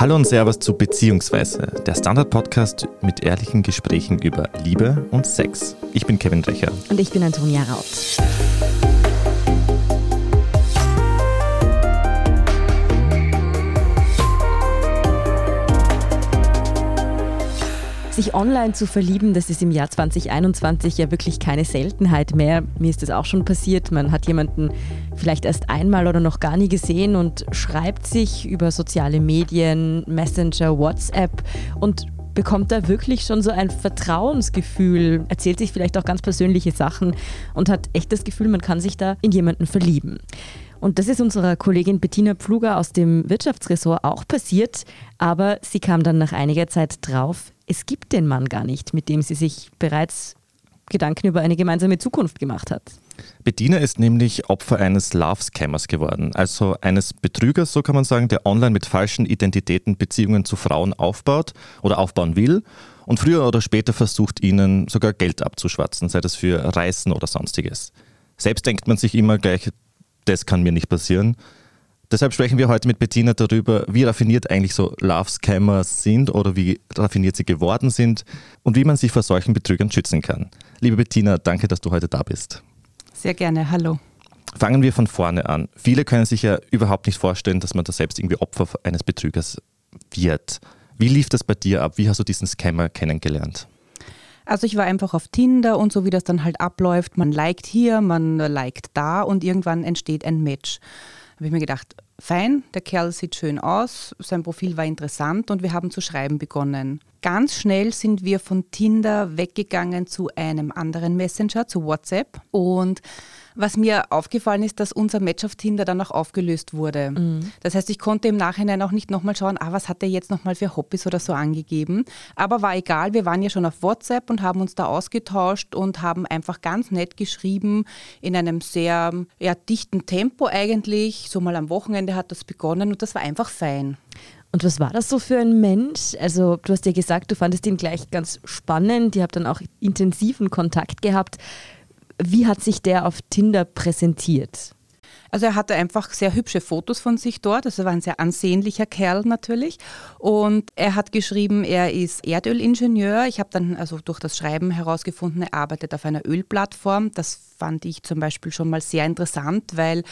Hallo und Servus zu Beziehungsweise, der Standard-Podcast mit ehrlichen Gesprächen über Liebe und Sex. Ich bin Kevin Recher. Und ich bin Antonia Raut. Sich online zu verlieben, das ist im Jahr 2021 ja wirklich keine Seltenheit mehr. Mir ist das auch schon passiert. Man hat jemanden vielleicht erst einmal oder noch gar nie gesehen und schreibt sich über soziale Medien, Messenger, WhatsApp und bekommt da wirklich schon so ein Vertrauensgefühl, erzählt sich vielleicht auch ganz persönliche Sachen und hat echt das Gefühl, man kann sich da in jemanden verlieben. Und das ist unserer Kollegin Bettina Pfluger aus dem Wirtschaftsressort auch passiert, aber sie kam dann nach einiger Zeit drauf, es gibt den Mann gar nicht, mit dem sie sich bereits Gedanken über eine gemeinsame Zukunft gemacht hat. Bettina ist nämlich Opfer eines Love-Scammers geworden, also eines Betrügers, so kann man sagen, der online mit falschen Identitäten Beziehungen zu Frauen aufbaut oder aufbauen will und früher oder später versucht, ihnen sogar Geld abzuschwatzen, sei das für Reisen oder sonstiges. Selbst denkt man sich immer gleich, das kann mir nicht passieren. Deshalb sprechen wir heute mit Bettina darüber, wie raffiniert eigentlich so Love-Scammers sind oder wie raffiniert sie geworden sind und wie man sich vor solchen Betrügern schützen kann. Liebe Bettina, danke, dass du heute da bist. Sehr gerne, hallo. Fangen wir von vorne an. Viele können sich ja überhaupt nicht vorstellen, dass man da selbst irgendwie Opfer eines Betrügers wird. Wie lief das bei dir ab? Wie hast du diesen Scammer kennengelernt? Also ich war einfach auf Tinder und so wie das dann halt abläuft, man liked hier, man liked da und irgendwann entsteht ein Match habe ich mir gedacht, fein, der Kerl sieht schön aus, sein Profil war interessant und wir haben zu schreiben begonnen. Ganz schnell sind wir von Tinder weggegangen zu einem anderen Messenger, zu WhatsApp und was mir aufgefallen ist, dass unser Match auf Tinder dann auch aufgelöst wurde. Mhm. Das heißt, ich konnte im Nachhinein auch nicht nochmal schauen, ah, was hat er jetzt nochmal für Hobbys oder so angegeben. Aber war egal, wir waren ja schon auf WhatsApp und haben uns da ausgetauscht und haben einfach ganz nett geschrieben, in einem sehr ja, dichten Tempo eigentlich. So mal am Wochenende hat das begonnen und das war einfach fein. Und was war das so für ein Mensch? Also du hast ja gesagt, du fandest ihn gleich ganz spannend, ihr habt dann auch intensiven Kontakt gehabt. Wie hat sich der auf Tinder präsentiert? Also er hatte einfach sehr hübsche Fotos von sich dort. Also er war ein sehr ansehnlicher Kerl natürlich. Und er hat geschrieben, er ist Erdölingenieur. Ich habe dann also durch das Schreiben herausgefunden, er arbeitet auf einer Ölplattform. Das fand ich zum Beispiel schon mal sehr interessant, weil,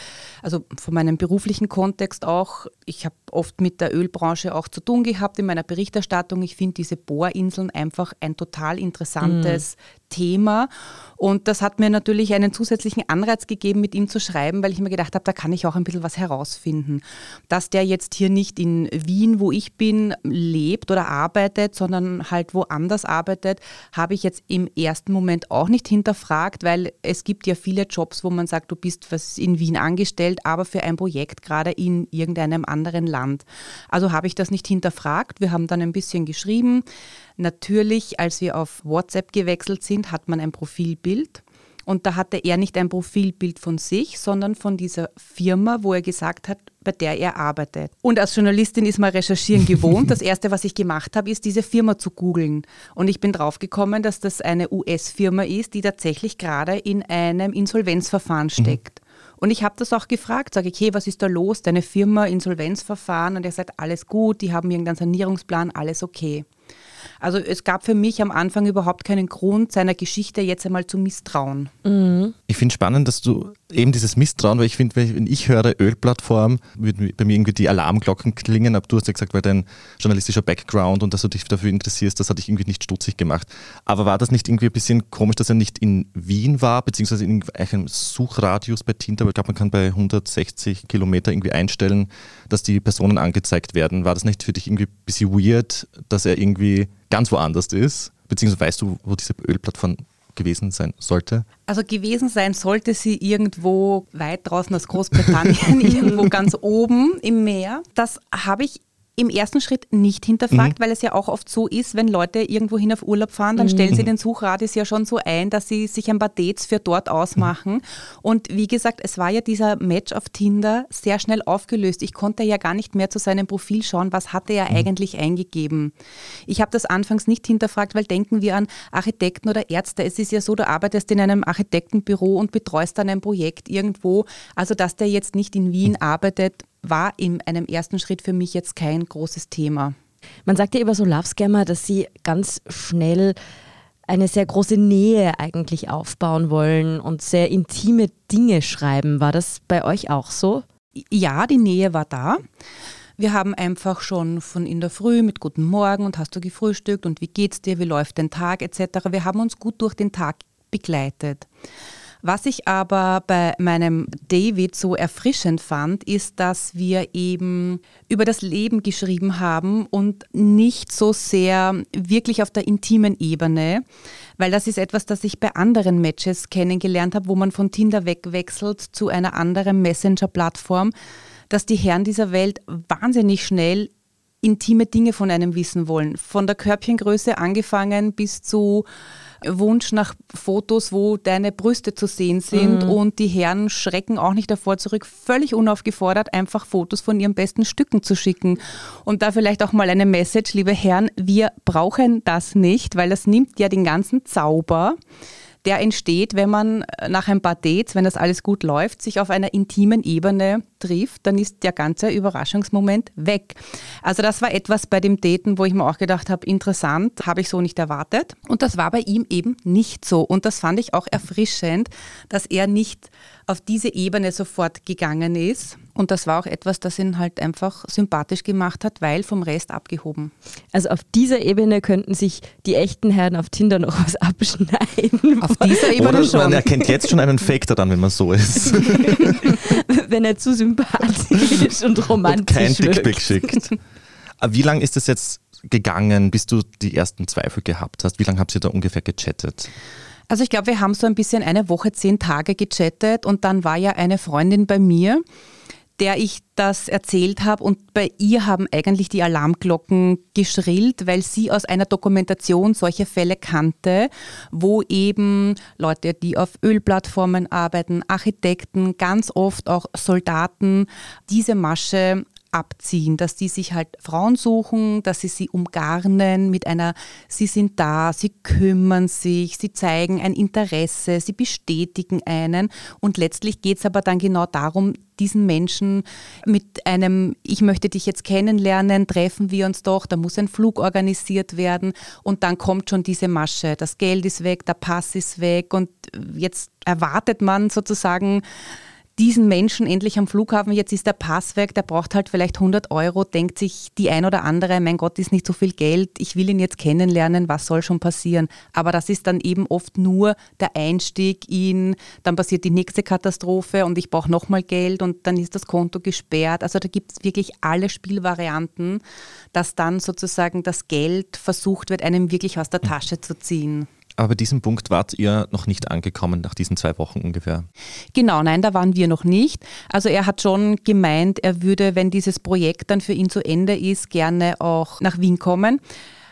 also von meinem beruflichen Kontext auch, ich habe oft mit der Ölbranche auch zu tun gehabt in meiner Berichterstattung. Ich finde diese Bohrinseln einfach ein total interessantes mhm. Thema. Und das hat mir natürlich einen zusätzlichen Anreiz gegeben, mit ihm zu schreiben, weil ich mir gedacht habe, da kann ich auch ein bisschen was herausfinden. Dass der jetzt hier nicht in Wien, wo ich bin, lebt oder arbeitet, sondern halt woanders arbeitet, habe ich jetzt im ersten Moment auch nicht hinterfragt, weil es gibt ja viele Jobs, wo man sagt, du bist in Wien angestellt, aber für ein Projekt gerade in irgendeinem anderen Land. Also habe ich das nicht hinterfragt. Wir haben dann ein bisschen geschrieben. Natürlich, als wir auf WhatsApp gewechselt sind, hat man ein Profilbild. Und da hatte er nicht ein Profilbild von sich, sondern von dieser Firma, wo er gesagt hat, bei der er arbeitet. Und als Journalistin ist man recherchieren gewohnt. Das erste, was ich gemacht habe, ist diese Firma zu googeln. Und ich bin draufgekommen, dass das eine US-Firma ist, die tatsächlich gerade in einem Insolvenzverfahren mhm. steckt. Mhm. Und ich habe das auch gefragt, sage ich, hey, was ist da los? Deine Firma, Insolvenzverfahren? Und er sagt, alles gut, die haben irgendeinen Sanierungsplan, alles okay. Also es gab für mich am Anfang überhaupt keinen Grund, seiner Geschichte jetzt einmal zu misstrauen. Mhm. Ich finde spannend, dass du eben dieses Misstrauen, weil ich finde, wenn ich höre Ölplattform, würden bei mir irgendwie die Alarmglocken klingen, aber du hast ja gesagt, weil dein journalistischer Background und dass du dich dafür interessierst, das hat dich irgendwie nicht stutzig gemacht. Aber war das nicht irgendwie ein bisschen komisch, dass er nicht in Wien war, beziehungsweise in einem Suchradius bei Tinder, weil ich glaube, man kann bei 160 Kilometer irgendwie einstellen, dass die Personen angezeigt werden. War das nicht für dich irgendwie ein bisschen weird, dass er irgendwie ganz woanders ist? Beziehungsweise weißt du, wo diese Ölplattform gewesen sein sollte? Also gewesen sein sollte sie irgendwo weit draußen aus Großbritannien, irgendwo ganz oben im Meer. Das habe ich im ersten Schritt nicht hinterfragt, mhm. weil es ja auch oft so ist, wenn Leute irgendwohin auf Urlaub fahren, dann mhm. stellen sie den Suchradius ja schon so ein, dass sie sich ein paar Dates für dort ausmachen. Mhm. Und wie gesagt, es war ja dieser Match auf Tinder sehr schnell aufgelöst. Ich konnte ja gar nicht mehr zu seinem Profil schauen, was hatte er mhm. eigentlich eingegeben. Ich habe das anfangs nicht hinterfragt, weil denken wir an Architekten oder Ärzte. Es ist ja so, du arbeitest in einem Architektenbüro und betreust dann ein Projekt irgendwo. Also dass der jetzt nicht in Wien mhm. arbeitet, war in einem ersten Schritt für mich jetzt kein großes Thema. Man sagt ja über so Love Scammer, dass sie ganz schnell eine sehr große Nähe eigentlich aufbauen wollen und sehr intime Dinge schreiben. War das bei euch auch so? Ja, die Nähe war da. Wir haben einfach schon von in der Früh mit Guten Morgen und hast du gefrühstückt und wie geht's dir, wie läuft dein Tag etc. Wir haben uns gut durch den Tag begleitet. Was ich aber bei meinem David so erfrischend fand, ist, dass wir eben über das Leben geschrieben haben und nicht so sehr wirklich auf der intimen Ebene, weil das ist etwas, das ich bei anderen Matches kennengelernt habe, wo man von Tinder wegwechselt zu einer anderen Messenger-Plattform, dass die Herren dieser Welt wahnsinnig schnell intime Dinge von einem wissen wollen. Von der Körbchengröße angefangen bis zu Wunsch nach Fotos, wo deine Brüste zu sehen sind mhm. und die Herren schrecken auch nicht davor zurück, völlig unaufgefordert einfach Fotos von ihren besten Stücken zu schicken. Und da vielleicht auch mal eine Message, liebe Herren, wir brauchen das nicht, weil das nimmt ja den ganzen Zauber der entsteht, wenn man nach ein paar Dates, wenn das alles gut läuft, sich auf einer intimen Ebene trifft, dann ist der ganze Überraschungsmoment weg. Also das war etwas bei dem Daten, wo ich mir auch gedacht habe, interessant, habe ich so nicht erwartet. Und das war bei ihm eben nicht so. Und das fand ich auch erfrischend, dass er nicht auf diese Ebene sofort gegangen ist. Und das war auch etwas, das ihn halt einfach sympathisch gemacht hat, weil vom Rest abgehoben. Also auf dieser Ebene könnten sich die echten Herren auf Tinder noch was abschneiden. Auf dieser Ebene Oder schon. man erkennt jetzt schon einen Fake daran, wenn man so ist. wenn er zu sympathisch und romantisch und kein wirkt. Dickpick schickt. Aber Wie lange ist es jetzt gegangen, bis du die ersten Zweifel gehabt hast? Wie lange habt ihr da ungefähr gechattet? Also ich glaube, wir haben so ein bisschen eine Woche, zehn Tage gechattet und dann war ja eine Freundin bei mir, der ich das erzählt habe und bei ihr haben eigentlich die Alarmglocken geschrillt, weil sie aus einer Dokumentation solche Fälle kannte, wo eben Leute, die auf Ölplattformen arbeiten, Architekten, ganz oft auch Soldaten diese Masche abziehen, dass die sich halt Frauen suchen, dass sie sie umgarnen mit einer, sie sind da, sie kümmern sich, sie zeigen ein Interesse, sie bestätigen einen und letztlich geht es aber dann genau darum, diesen Menschen mit einem, ich möchte dich jetzt kennenlernen, treffen wir uns doch, da muss ein Flug organisiert werden und dann kommt schon diese Masche. Das Geld ist weg, der Pass ist weg und jetzt erwartet man sozusagen, diesen Menschen endlich am Flughafen, jetzt ist der Pass weg, der braucht halt vielleicht 100 Euro, denkt sich die ein oder andere, mein Gott, ist nicht so viel Geld, ich will ihn jetzt kennenlernen, was soll schon passieren? Aber das ist dann eben oft nur der Einstieg in, dann passiert die nächste Katastrophe und ich brauche nochmal Geld und dann ist das Konto gesperrt. Also da gibt es wirklich alle Spielvarianten, dass dann sozusagen das Geld versucht wird, einem wirklich aus der Tasche zu ziehen. Aber bei diesem Punkt wart ihr noch nicht angekommen, nach diesen zwei Wochen ungefähr. Genau, nein, da waren wir noch nicht. Also er hat schon gemeint, er würde, wenn dieses Projekt dann für ihn zu Ende ist, gerne auch nach Wien kommen.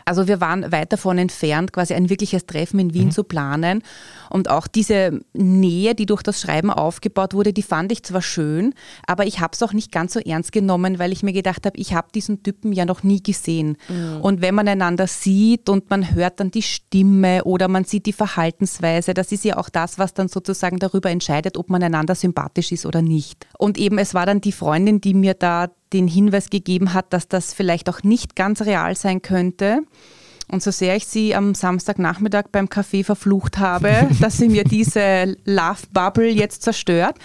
Also wir waren weit davon entfernt, quasi ein wirkliches Treffen in Wien mhm. zu planen. Und auch diese Nähe, die durch das Schreiben aufgebaut wurde, die fand ich zwar schön, aber ich habe es auch nicht ganz so ernst genommen, weil ich mir gedacht habe, ich habe diesen Typen ja noch nie gesehen. Mhm. Und wenn man einander sieht und man hört dann die Stimme oder man sieht die Verhaltensweise, das ist ja auch das, was dann sozusagen darüber entscheidet, ob man einander sympathisch ist oder nicht. Und eben es war dann die Freundin, die mir da den Hinweis gegeben hat, dass das vielleicht auch nicht ganz real sein könnte. Und so sehr ich sie am Samstagnachmittag beim Café verflucht habe, dass sie mir diese Love Bubble jetzt zerstört.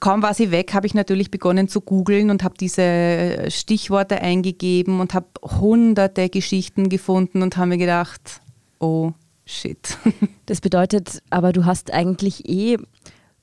Kaum war sie weg, habe ich natürlich begonnen zu googeln und habe diese Stichworte eingegeben und habe hunderte Geschichten gefunden und habe mir gedacht, oh shit. Das bedeutet aber, du hast eigentlich eh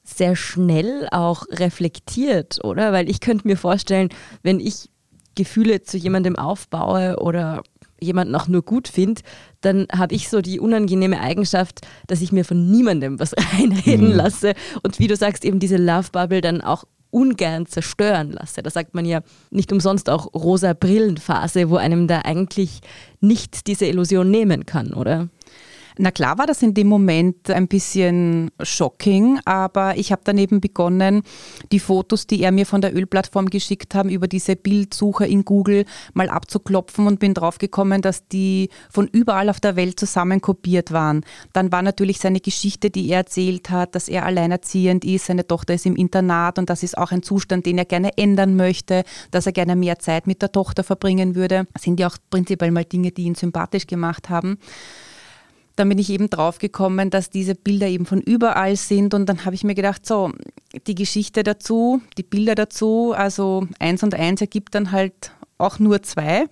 sehr schnell auch reflektiert, oder? Weil ich könnte mir vorstellen, wenn ich Gefühle zu jemandem aufbaue oder jemanden auch nur gut finde, dann habe ich so die unangenehme Eigenschaft, dass ich mir von niemandem was reinreden mhm. lasse und wie du sagst, eben diese Love Bubble dann auch ungern zerstören lasse. Da sagt man ja nicht umsonst auch rosa Brillenphase, wo einem da eigentlich nicht diese Illusion nehmen kann, oder? Na klar war das in dem Moment ein bisschen shocking, aber ich habe dann eben begonnen, die Fotos, die er mir von der Ölplattform geschickt haben, über diese Bildsuche in Google mal abzuklopfen und bin draufgekommen, dass die von überall auf der Welt zusammen kopiert waren. Dann war natürlich seine Geschichte, die er erzählt hat, dass er alleinerziehend ist, seine Tochter ist im Internat und das ist auch ein Zustand, den er gerne ändern möchte, dass er gerne mehr Zeit mit der Tochter verbringen würde. Das sind ja auch prinzipiell mal Dinge, die ihn sympathisch gemacht haben dann bin ich eben draufgekommen, dass diese Bilder eben von überall sind und dann habe ich mir gedacht, so, die Geschichte dazu, die Bilder dazu, also eins und eins ergibt dann halt auch nur zwei.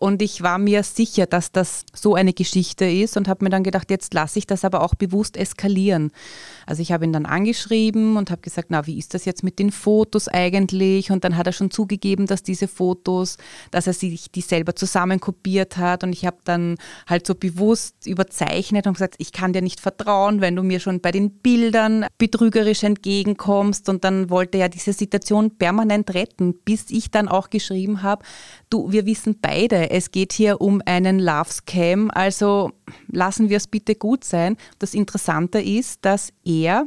Und ich war mir sicher, dass das so eine Geschichte ist und habe mir dann gedacht, jetzt lasse ich das aber auch bewusst eskalieren. Also ich habe ihn dann angeschrieben und habe gesagt, na, wie ist das jetzt mit den Fotos eigentlich? Und dann hat er schon zugegeben, dass diese Fotos, dass er sich die selber zusammenkopiert hat. Und ich habe dann halt so bewusst überzeichnet und gesagt, ich kann dir nicht vertrauen, wenn du mir schon bei den Bildern betrügerisch entgegenkommst. Und dann wollte er diese Situation permanent retten, bis ich dann auch geschrieben habe, du, wir wissen beide, es geht hier um einen Love Scam, also lassen wir es bitte gut sein. Das Interessante ist, dass er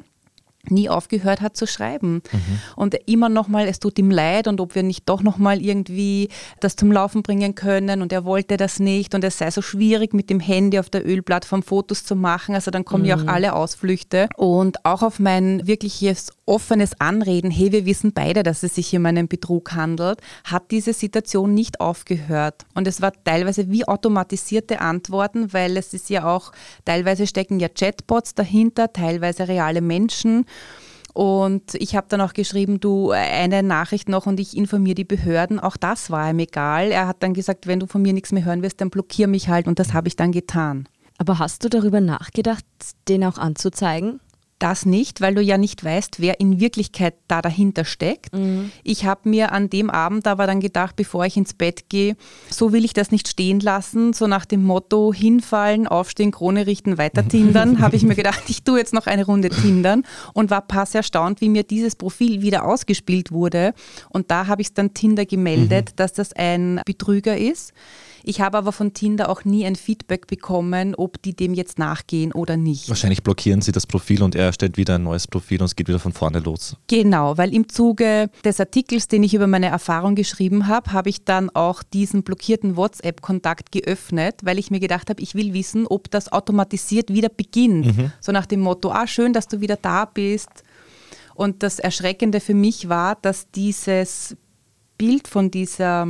nie aufgehört hat zu schreiben. Mhm. Und immer nochmal, es tut ihm leid und ob wir nicht doch nochmal irgendwie das zum Laufen bringen können und er wollte das nicht und es sei so schwierig mit dem Handy auf der Ölplattform Fotos zu machen. Also dann kommen mhm. ja auch mhm. alle Ausflüchte und auch auf mein wirkliches offenes Anreden, hey, wir wissen beide, dass es sich hier um einen Betrug handelt, hat diese Situation nicht aufgehört. Und es war teilweise wie automatisierte Antworten, weil es ist ja auch, teilweise stecken ja Chatbots dahinter, teilweise reale Menschen. Und ich habe dann auch geschrieben, du, eine Nachricht noch und ich informiere die Behörden. Auch das war ihm egal. Er hat dann gesagt, wenn du von mir nichts mehr hören wirst, dann blockier mich halt und das habe ich dann getan. Aber hast du darüber nachgedacht, den auch anzuzeigen? Das nicht, weil du ja nicht weißt, wer in Wirklichkeit da dahinter steckt. Mhm. Ich habe mir an dem Abend aber dann gedacht, bevor ich ins Bett gehe, so will ich das nicht stehen lassen, so nach dem Motto hinfallen, aufstehen, Krone richten, weiter tindern, habe ich mir gedacht, ich tue jetzt noch eine Runde tindern und war pass erstaunt, wie mir dieses Profil wieder ausgespielt wurde. Und da habe ich es dann Tinder gemeldet, mhm. dass das ein Betrüger ist. Ich habe aber von Tinder auch nie ein Feedback bekommen, ob die dem jetzt nachgehen oder nicht. Wahrscheinlich blockieren sie das Profil und er erstellt wieder ein neues Profil und es geht wieder von vorne los. Genau, weil im Zuge des Artikels, den ich über meine Erfahrung geschrieben habe, habe ich dann auch diesen blockierten WhatsApp-Kontakt geöffnet, weil ich mir gedacht habe, ich will wissen, ob das automatisiert wieder beginnt. Mhm. So nach dem Motto, ah, schön, dass du wieder da bist. Und das Erschreckende für mich war, dass dieses Bild von dieser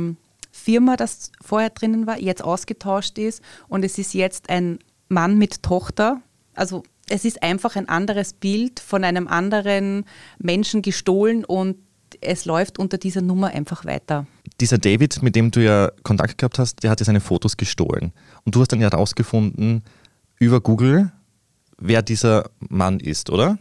Firma, das vorher drinnen war, jetzt ausgetauscht ist und es ist jetzt ein Mann mit Tochter. Also es ist einfach ein anderes Bild von einem anderen Menschen gestohlen und es läuft unter dieser Nummer einfach weiter. Dieser David, mit dem du ja Kontakt gehabt hast, der hat ja seine Fotos gestohlen. Und du hast dann ja herausgefunden über Google, wer dieser Mann ist, oder?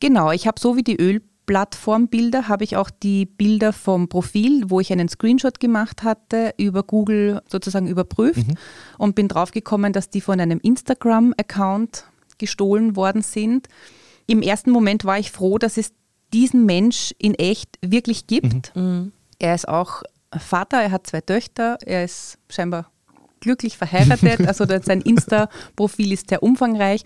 Genau, ich habe so wie die Öl Plattformbilder habe ich auch die Bilder vom Profil, wo ich einen Screenshot gemacht hatte, über Google sozusagen überprüft mhm. und bin draufgekommen, dass die von einem Instagram-Account gestohlen worden sind. Im ersten Moment war ich froh, dass es diesen Mensch in echt wirklich gibt. Mhm. mhm. Er ist auch Vater, er hat zwei Töchter, er ist scheinbar glücklich verheiratet, also sein Insta-Profil ist sehr umfangreich.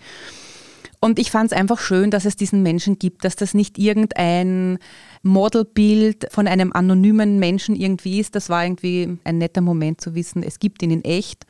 Und ich fand es einfach schön, dass es diesen Menschen gibt, dass das nicht irgendein Modelbild von einem anonymen Menschen irgendwie ist. Das war irgendwie ein netter Moment zu wissen, es gibt ihn in echt.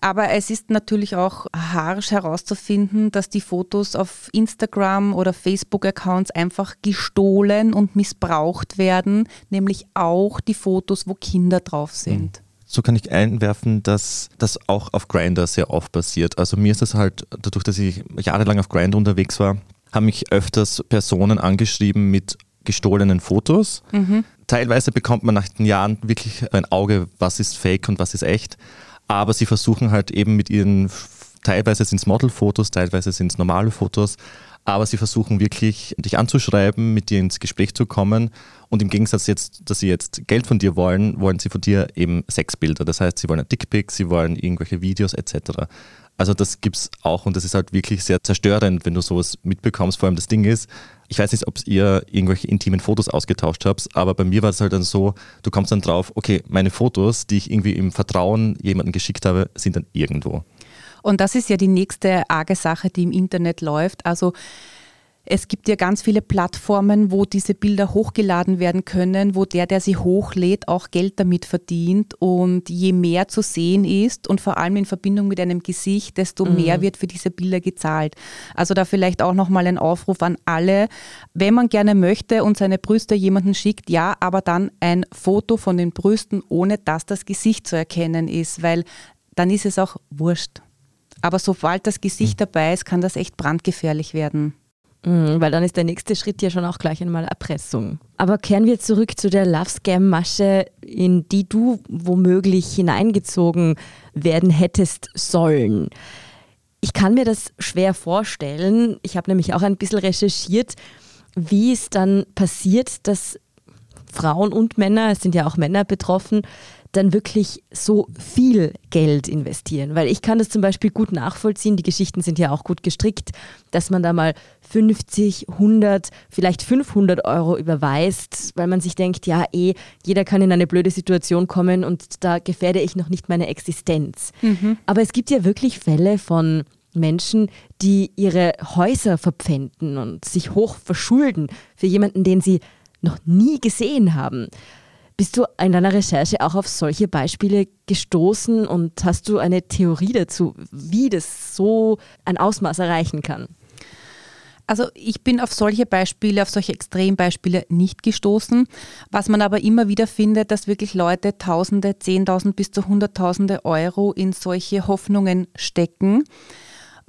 Aber es ist natürlich auch harsch herauszufinden, dass die Fotos auf Instagram oder Facebook-Accounts einfach gestohlen und missbraucht werden, nämlich auch die Fotos, wo Kinder drauf sind. So kann ich einwerfen, dass das auch auf Grinder sehr oft passiert. Also mir ist das halt, dadurch, dass ich jahrelang auf Grinder unterwegs war, haben mich öfters Personen angeschrieben mit gestohlenen Fotos. Mhm. Teilweise bekommt man nach den Jahren wirklich ein Auge, was ist fake und was ist echt. Aber sie versuchen halt eben mit ihren, teilweise sind es Modelfotos, teilweise sind es normale Fotos, aber sie versuchen wirklich, dich anzuschreiben, mit dir ins Gespräch zu kommen. Und im Gegensatz jetzt, dass sie jetzt Geld von dir wollen, wollen sie von dir eben Sexbilder. Das heißt, sie wollen ein Dickpick, sie wollen irgendwelche Videos etc. Also das gibt es auch und das ist halt wirklich sehr zerstörend, wenn du sowas mitbekommst. Vor allem das Ding ist, ich weiß nicht, ob ihr irgendwelche intimen Fotos ausgetauscht habt, aber bei mir war es halt dann so, du kommst dann drauf, okay, meine Fotos, die ich irgendwie im Vertrauen jemandem geschickt habe, sind dann irgendwo. Und das ist ja die nächste arge Sache, die im Internet läuft. Also es gibt ja ganz viele Plattformen, wo diese Bilder hochgeladen werden können, wo der, der sie hochlädt, auch Geld damit verdient. Und je mehr zu sehen ist und vor allem in Verbindung mit einem Gesicht, desto mhm. mehr wird für diese Bilder gezahlt. Also da vielleicht auch nochmal ein Aufruf an alle. Wenn man gerne möchte und seine Brüste jemanden schickt, ja, aber dann ein Foto von den Brüsten, ohne dass das Gesicht zu erkennen ist, weil dann ist es auch wurscht. Aber sobald das Gesicht mhm. dabei ist, kann das echt brandgefährlich werden. Mhm, weil dann ist der nächste Schritt ja schon auch gleich einmal Erpressung. Aber kehren wir zurück zu der Love Scam Masche, in die du womöglich hineingezogen werden hättest sollen. Ich kann mir das schwer vorstellen. Ich habe nämlich auch ein bisschen recherchiert, wie es dann passiert, dass Frauen und Männer, es sind ja auch Männer betroffen, dann wirklich so viel Geld investieren. Weil ich kann das zum Beispiel gut nachvollziehen, die Geschichten sind ja auch gut gestrickt, dass man da mal 50, 100, vielleicht 500 Euro überweist, weil man sich denkt, ja eh, jeder kann in eine blöde Situation kommen und da gefährde ich noch nicht meine Existenz. Mhm. Aber es gibt ja wirklich Fälle von Menschen, die ihre Häuser verpfänden und sich hoch verschulden für jemanden, den sie noch nie gesehen haben. Bist du in deiner Recherche auch auf solche Beispiele gestoßen und hast du eine Theorie dazu, wie das so ein Ausmaß erreichen kann? Also ich bin auf solche Beispiele, auf solche Extrembeispiele nicht gestoßen. Was man aber immer wieder findet, dass wirklich Leute Tausende, Zehntausend bis zu Hunderttausende Euro in solche Hoffnungen stecken.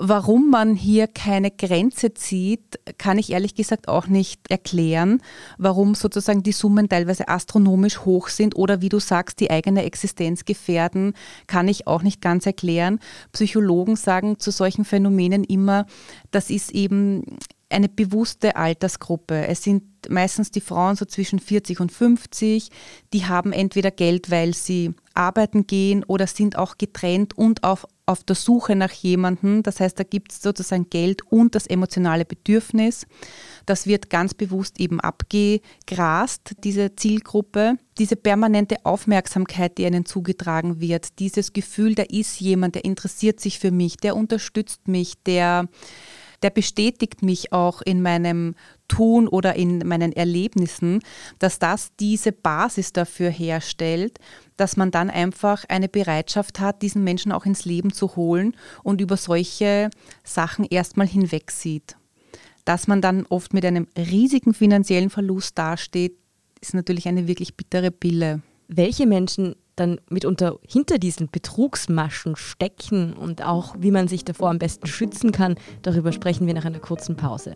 Warum man hier keine Grenze zieht, kann ich ehrlich gesagt auch nicht erklären. Warum sozusagen die Summen teilweise astronomisch hoch sind oder wie du sagst, die eigene Existenz gefährden, kann ich auch nicht ganz erklären. Psychologen sagen zu solchen Phänomenen immer, das ist eben eine bewusste Altersgruppe. Es sind meistens die Frauen so zwischen 40 und 50, die haben entweder Geld, weil sie arbeiten gehen oder sind auch getrennt und auf, auf der Suche nach jemandem. Das heißt, da gibt es sozusagen Geld und das emotionale Bedürfnis. Das wird ganz bewusst eben abgegrast, diese Zielgruppe. Diese permanente Aufmerksamkeit, die ihnen zugetragen wird, dieses Gefühl, da ist jemand, der interessiert sich für mich, der unterstützt mich, der der bestätigt mich auch in meinem Tun oder in meinen Erlebnissen, dass das diese Basis dafür herstellt, dass man dann einfach eine Bereitschaft hat, diesen Menschen auch ins Leben zu holen und über solche Sachen erstmal hinwegsieht. Dass man dann oft mit einem riesigen finanziellen Verlust dasteht, ist natürlich eine wirklich bittere Pille. Welche Menschen dann mitunter hinter diesen Betrugsmaschen stecken und auch wie man sich davor am besten schützen kann, darüber sprechen wir nach einer kurzen Pause.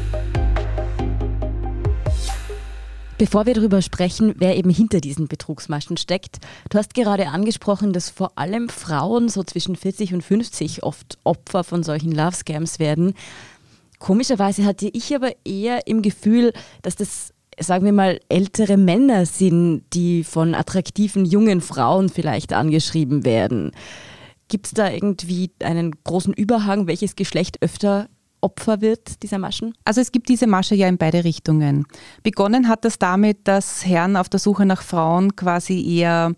Bevor wir darüber sprechen, wer eben hinter diesen Betrugsmaschen steckt, du hast gerade angesprochen, dass vor allem Frauen so zwischen 40 und 50 oft Opfer von solchen Love Scams werden. Komischerweise hatte ich aber eher im Gefühl, dass das, sagen wir mal, ältere Männer sind, die von attraktiven jungen Frauen vielleicht angeschrieben werden. Gibt es da irgendwie einen großen Überhang, welches Geschlecht öfter Opfer wird dieser Maschen? Also es gibt diese Masche ja in beide Richtungen. Begonnen hat das damit, dass Herren auf der Suche nach Frauen quasi eher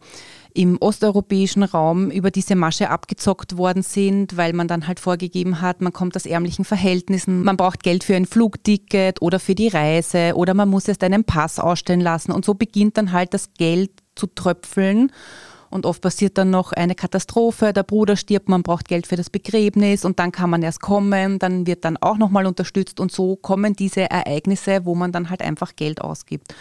im osteuropäischen Raum über diese Masche abgezockt worden sind, weil man dann halt vorgegeben hat, man kommt aus ärmlichen Verhältnissen, man braucht Geld für ein Flugticket oder für die Reise oder man muss erst einen Pass ausstellen lassen und so beginnt dann halt das Geld zu tröpfeln und oft passiert dann noch eine Katastrophe, der Bruder stirbt, man braucht Geld für das Begräbnis und dann kann man erst kommen, dann wird dann auch nochmal unterstützt und so kommen diese Ereignisse, wo man dann halt einfach Geld ausgibt.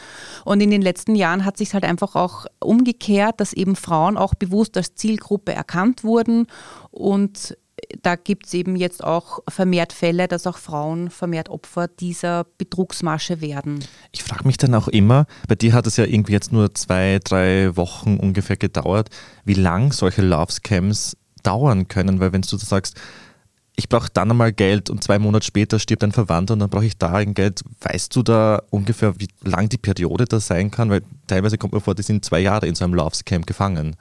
Und in den letzten Jahren hat sich halt einfach auch umgekehrt, dass eben Frauen auch bewusst als Zielgruppe erkannt wurden und da gibt es eben jetzt auch vermehrt Fälle, dass auch Frauen vermehrt Opfer dieser Betrugsmasche werden. Ich frage mich dann auch immer, bei dir hat es ja irgendwie jetzt nur zwei, drei Wochen ungefähr gedauert, wie lang solche Love Scams dauern können, weil wenn du sagst, ich brauche dann einmal Geld und zwei Monate später stirbt ein Verwandter und dann brauche ich da ein Geld. Weißt du da ungefähr, wie lang die Periode da sein kann? Weil teilweise kommt mir vor, die sind zwei Jahre in so einem Love Scam gefangen.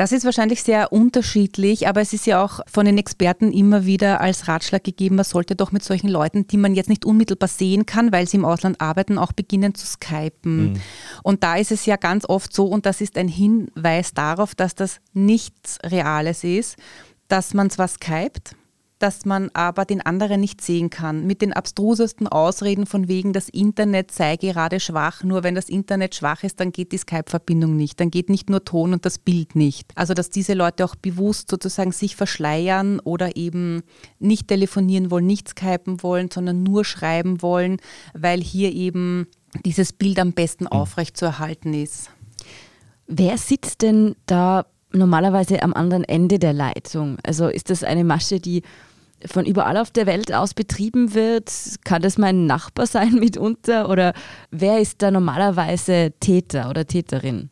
Das ist wahrscheinlich sehr unterschiedlich, aber es ist ja auch von den Experten immer wieder als Ratschlag gegeben, man sollte doch mit solchen Leuten, die man jetzt nicht unmittelbar sehen kann, weil sie im Ausland arbeiten, auch beginnen zu skypen. Mhm. Und da ist es ja ganz oft so, und das ist ein Hinweis darauf, dass das nichts Reales ist, dass man zwar skypt, dass man aber den anderen nicht sehen kann. Mit den abstrusesten Ausreden von wegen, das Internet sei gerade schwach. Nur wenn das Internet schwach ist, dann geht die Skype-Verbindung nicht. Dann geht nicht nur Ton und das Bild nicht. Also dass diese Leute auch bewusst sozusagen sich verschleiern oder eben nicht telefonieren wollen, nicht skypen wollen, sondern nur schreiben wollen, weil hier eben dieses Bild am besten hm. aufrecht zu erhalten ist. Wer sitzt denn da normalerweise am anderen Ende der Leitung? Also ist das eine Masche, die von überall auf der Welt aus betrieben wird? Kann das mein Nachbar sein mitunter? Oder wer ist da normalerweise Täter oder Täterin?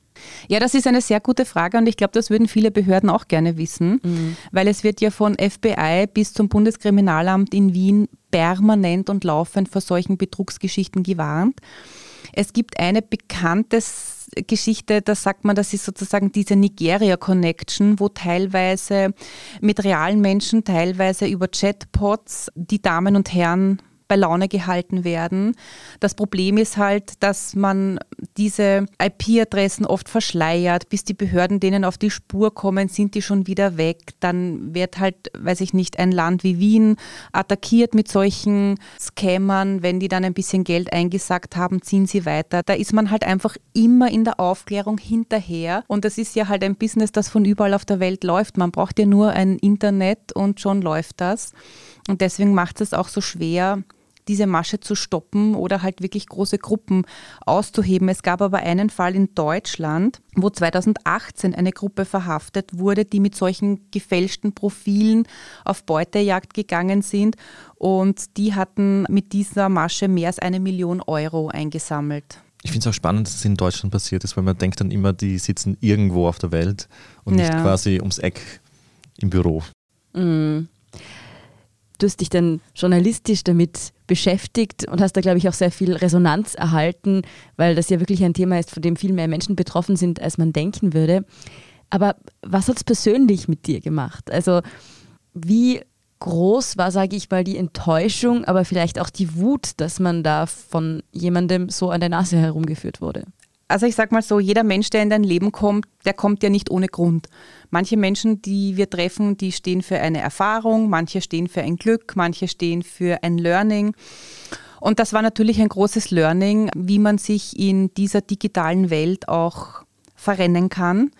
Ja, das ist eine sehr gute Frage und ich glaube, das würden viele Behörden auch gerne wissen, mhm. weil es wird ja von FBI bis zum Bundeskriminalamt in Wien permanent und laufend vor solchen Betrugsgeschichten gewarnt. Es gibt eine bekannte Geschichte, da sagt man, das ist sozusagen diese Nigeria-Connection, wo teilweise mit realen Menschen, teilweise über Chatbots die Damen und Herren bei Laune gehalten werden. Das Problem ist halt, dass man diese IP-Adressen oft verschleiert, bis die Behörden denen auf die Spur kommen, sind die schon wieder weg. Dann wird halt, weiß ich nicht, ein Land wie Wien attackiert mit solchen Scammern. Wenn die dann ein bisschen Geld eingesackt haben, ziehen sie weiter. Da ist man halt einfach immer in der Aufklärung hinterher. Und das ist ja halt ein Business, das von überall auf der Welt läuft. Man braucht ja nur ein Internet und schon läuft das. Und deswegen macht es auch so schwer, diese Masche zu stoppen oder halt wirklich große Gruppen auszuheben. Es gab aber einen Fall in Deutschland, wo 2018 eine Gruppe verhaftet wurde, die mit solchen gefälschten Profilen auf Beutejagd gegangen sind und die hatten mit dieser Masche mehr als eine Million Euro eingesammelt. Ich finde es auch spannend, dass es in Deutschland passiert ist, weil man denkt dann immer, die sitzen irgendwo auf der Welt und nicht ja. quasi ums Eck im Büro. Mhm du hast dich dann journalistisch damit beschäftigt und hast da, glaube ich, auch sehr viel Resonanz erhalten, weil das ja wirklich ein Thema ist, von dem viel mehr Menschen betroffen sind, als man denken würde. Aber was hat es persönlich mit dir gemacht? Also wie groß war, sage ich mal, die Enttäuschung, aber vielleicht auch die Wut, dass man da von jemandem so an der Nase herumgeführt wurde? Also ich sage mal so, jeder Mensch, der in dein Leben kommt, der kommt ja nicht ohne Grund. Manche Menschen, die wir treffen, die stehen für eine Erfahrung, manche stehen für ein Glück, manche stehen für ein Learning. Und das war natürlich ein großes Learning, wie man sich in dieser digitalen Welt auch verrennen kann.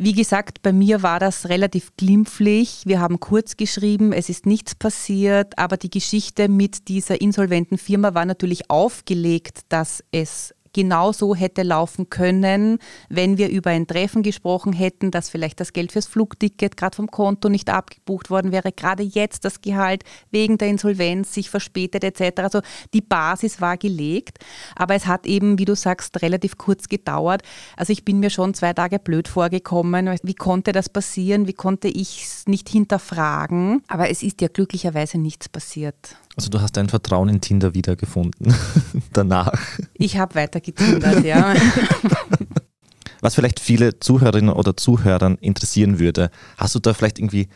Wie gesagt, bei mir war das relativ glimpflich. Wir haben kurz geschrieben, es ist nichts passiert, aber die Geschichte mit dieser insolventen Firma war natürlich aufgelegt, dass es genau so hätte laufen können, wenn wir über ein Treffen gesprochen hätten, dass vielleicht das Geld fürs Flugticket gerade vom Konto nicht abgebucht worden wäre, gerade jetzt das Gehalt wegen der Insolvenz sich verspätet etc. Also die Basis war gelegt, aber es hat eben, wie du sagst, relativ kurz gedauert. Also ich bin mir schon zwei Tage blöd vorgekommen. Wie konnte das passieren? Wie konnte ich es nicht hinterfragen? Aber es ist ja glücklicherweise nichts passiert. Also du hast dein Vertrauen in Tinder wiedergefunden danach. Ich habe weiter getindert, ja. Was vielleicht viele Zuhörerinnen oder Zuhörern interessieren würde, hast du da vielleicht irgendwie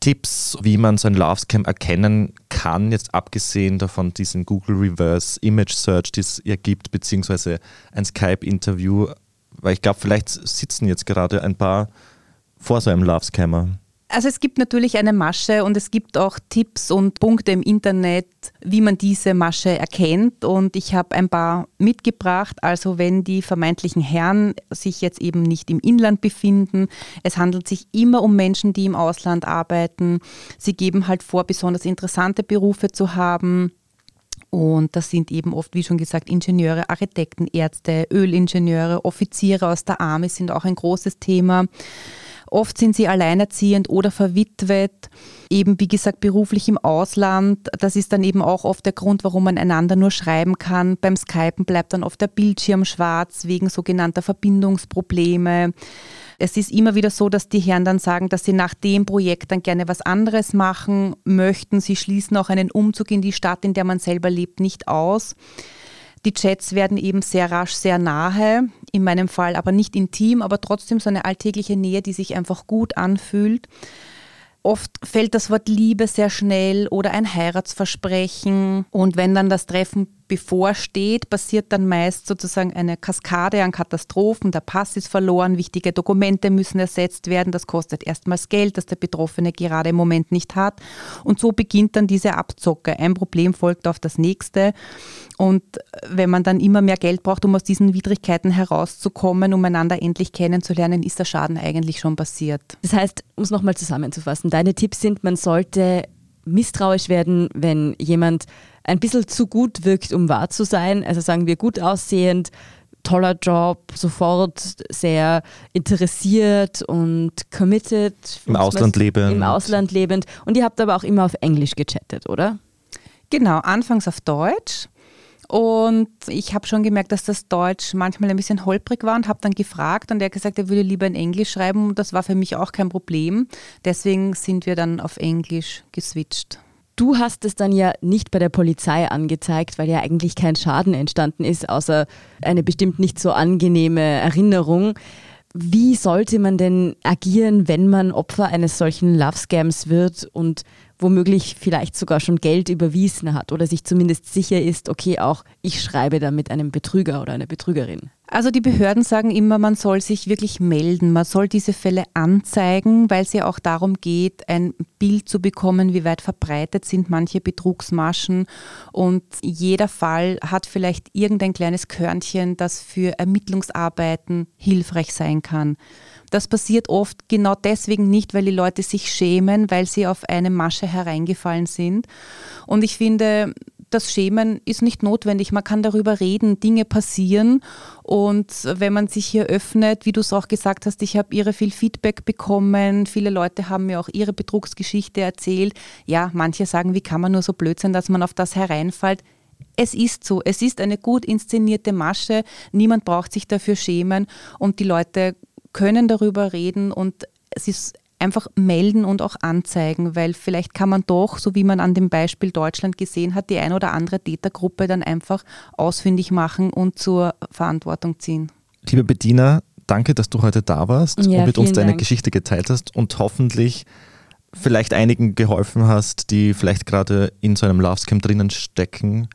Tipps, wie man so ein Love Scam erkennen kann, jetzt abgesehen davon diesen Google Reverse Image Search, die es ja gibt, beziehungsweise ein Skype-Interview, weil ich glaube, vielleicht sitzen jetzt gerade ein paar vor so einem Love Scammer. Also es gibt natürlich eine Masche und es gibt auch Tipps und Punkte im Internet, wie man diese Masche erkennt. Und ich habe ein paar mitgebracht. Also wenn die vermeintlichen Herren sich jetzt eben nicht im Inland befinden, es handelt sich immer um Menschen, die im Ausland arbeiten. Sie geben halt vor, besonders interessante Berufe zu haben. Und das sind eben oft, wie schon gesagt, Ingenieure, Architekten, Ärzte, Ölingenieure, Offiziere aus der Armee sind auch ein großes Thema. Oft sind sie alleinerziehend oder verwitwet, eben wie gesagt beruflich im Ausland. Das ist dann eben auch oft der Grund, warum man einander nur schreiben kann. Beim Skypen bleibt dann oft der Bildschirm schwarz wegen sogenannter Verbindungsprobleme. Es ist immer wieder so, dass die Herren dann sagen, dass sie nach dem Projekt dann gerne was anderes machen möchten. Sie schließen auch einen Umzug in die Stadt, in der man selber lebt, nicht aus. Die Chats werden eben sehr rasch sehr nahe, in meinem Fall aber nicht intim, aber trotzdem so eine alltägliche Nähe, die sich einfach gut anfühlt. Oft fällt das Wort Liebe sehr schnell oder ein Heiratsversprechen. Und wenn dann das Treffen bevorsteht, passiert dann meist sozusagen eine Kaskade an Katastrophen. Der Pass ist verloren, wichtige Dokumente müssen ersetzt werden. Das kostet erstmals Geld, das der Betroffene gerade im Moment nicht hat. Und so beginnt dann diese Abzocke. Ein Problem folgt auf das nächste. Und wenn man dann immer mehr Geld braucht, um aus diesen Widrigkeiten herauszukommen, um einander endlich kennenzulernen, ist der Schaden eigentlich schon passiert. Das heißt, um es nochmal zusammenzufassen, deine Tipps sind, man sollte misstrauisch werden, wenn jemand ein bisschen zu gut wirkt, um wahr zu sein. Also sagen wir gut aussehend, toller Job, sofort sehr interessiert und committed. Im Ausland lebend. Im Ausland lebend. Und ihr habt aber auch immer auf Englisch gechattet, oder? Genau, anfangs auf Deutsch. Und ich habe schon gemerkt, dass das Deutsch manchmal ein bisschen holprig war und habe dann gefragt und er hat gesagt, er würde lieber in Englisch schreiben und das war für mich auch kein Problem. Deswegen sind wir dann auf Englisch geswitcht. Du hast es dann ja nicht bei der Polizei angezeigt, weil ja eigentlich kein Schaden entstanden ist, außer eine bestimmt nicht so angenehme Erinnerung. Wie sollte man denn agieren, wenn man Opfer eines solchen Love Scams wird und womöglich vielleicht sogar schon Geld überwiesen hat oder sich zumindest sicher ist, okay, auch ich schreibe da mit einem Betrüger oder einer Betrügerin? Also die Behörden sagen immer, man soll sich wirklich melden, man soll diese Fälle anzeigen, weil es ja auch darum geht, ein Bild zu bekommen, wie weit verbreitet sind manche Betrugsmaschen. Und jeder Fall hat vielleicht irgendein kleines Körnchen, das für Ermittlungsarbeiten hilfreich sein kann. Das passiert oft genau deswegen nicht, weil die Leute sich schämen, weil sie auf eine Masche hereingefallen sind. Und ich finde, das Schämen ist nicht notwendig. Man kann darüber reden, Dinge passieren. Und wenn man sich hier öffnet, wie du es auch gesagt hast, ich habe ihre viel Feedback bekommen. Viele Leute haben mir auch ihre Betrugsgeschichte erzählt. Ja, manche sagen, wie kann man nur so blöd sein, dass man auf das hereinfällt. Es ist so, es ist eine gut inszenierte Masche. Niemand braucht sich dafür schämen und die Leute können darüber reden und es ist einfach melden und auch anzeigen, weil vielleicht kann man doch, so wie man an dem Beispiel Deutschland gesehen hat, die ein oder andere Tätergruppe dann einfach ausfindig machen und zur Verantwortung ziehen. Liebe Bediener, danke, dass du heute da warst ja, und mit uns deine Dank. Geschichte geteilt hast und hoffentlich vielleicht einigen geholfen hast, die vielleicht gerade in so einem Love Scam drinnen stecken.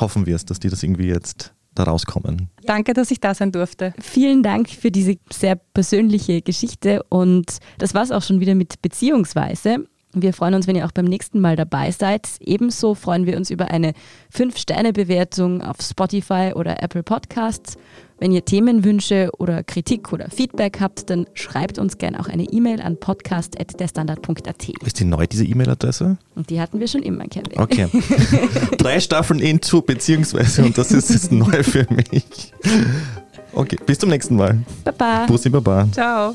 Hoffen wir es, dass die das irgendwie jetzt da rauskommen. Danke, dass ich da sein durfte. Vielen Dank für diese sehr persönliche Geschichte und das war es auch schon wieder mit Beziehungsweise. Wir freuen uns, wenn ihr auch beim nächsten Mal dabei seid. Ebenso freuen wir uns über eine 5-Sterne-Bewertung auf Spotify oder Apple Podcasts. Wenn ihr Themenwünsche oder Kritik oder Feedback habt, dann schreibt uns gerne auch eine E-Mail an podcast.derstandard.at. Ist die neu, diese E-Mail-Adresse? Und die hatten wir schon immer, Kevin. Okay. Drei Staffeln into, beziehungsweise, und das ist jetzt neu für mich. Okay, bis zum nächsten Mal. Baba. Bussi Baba. Ciao.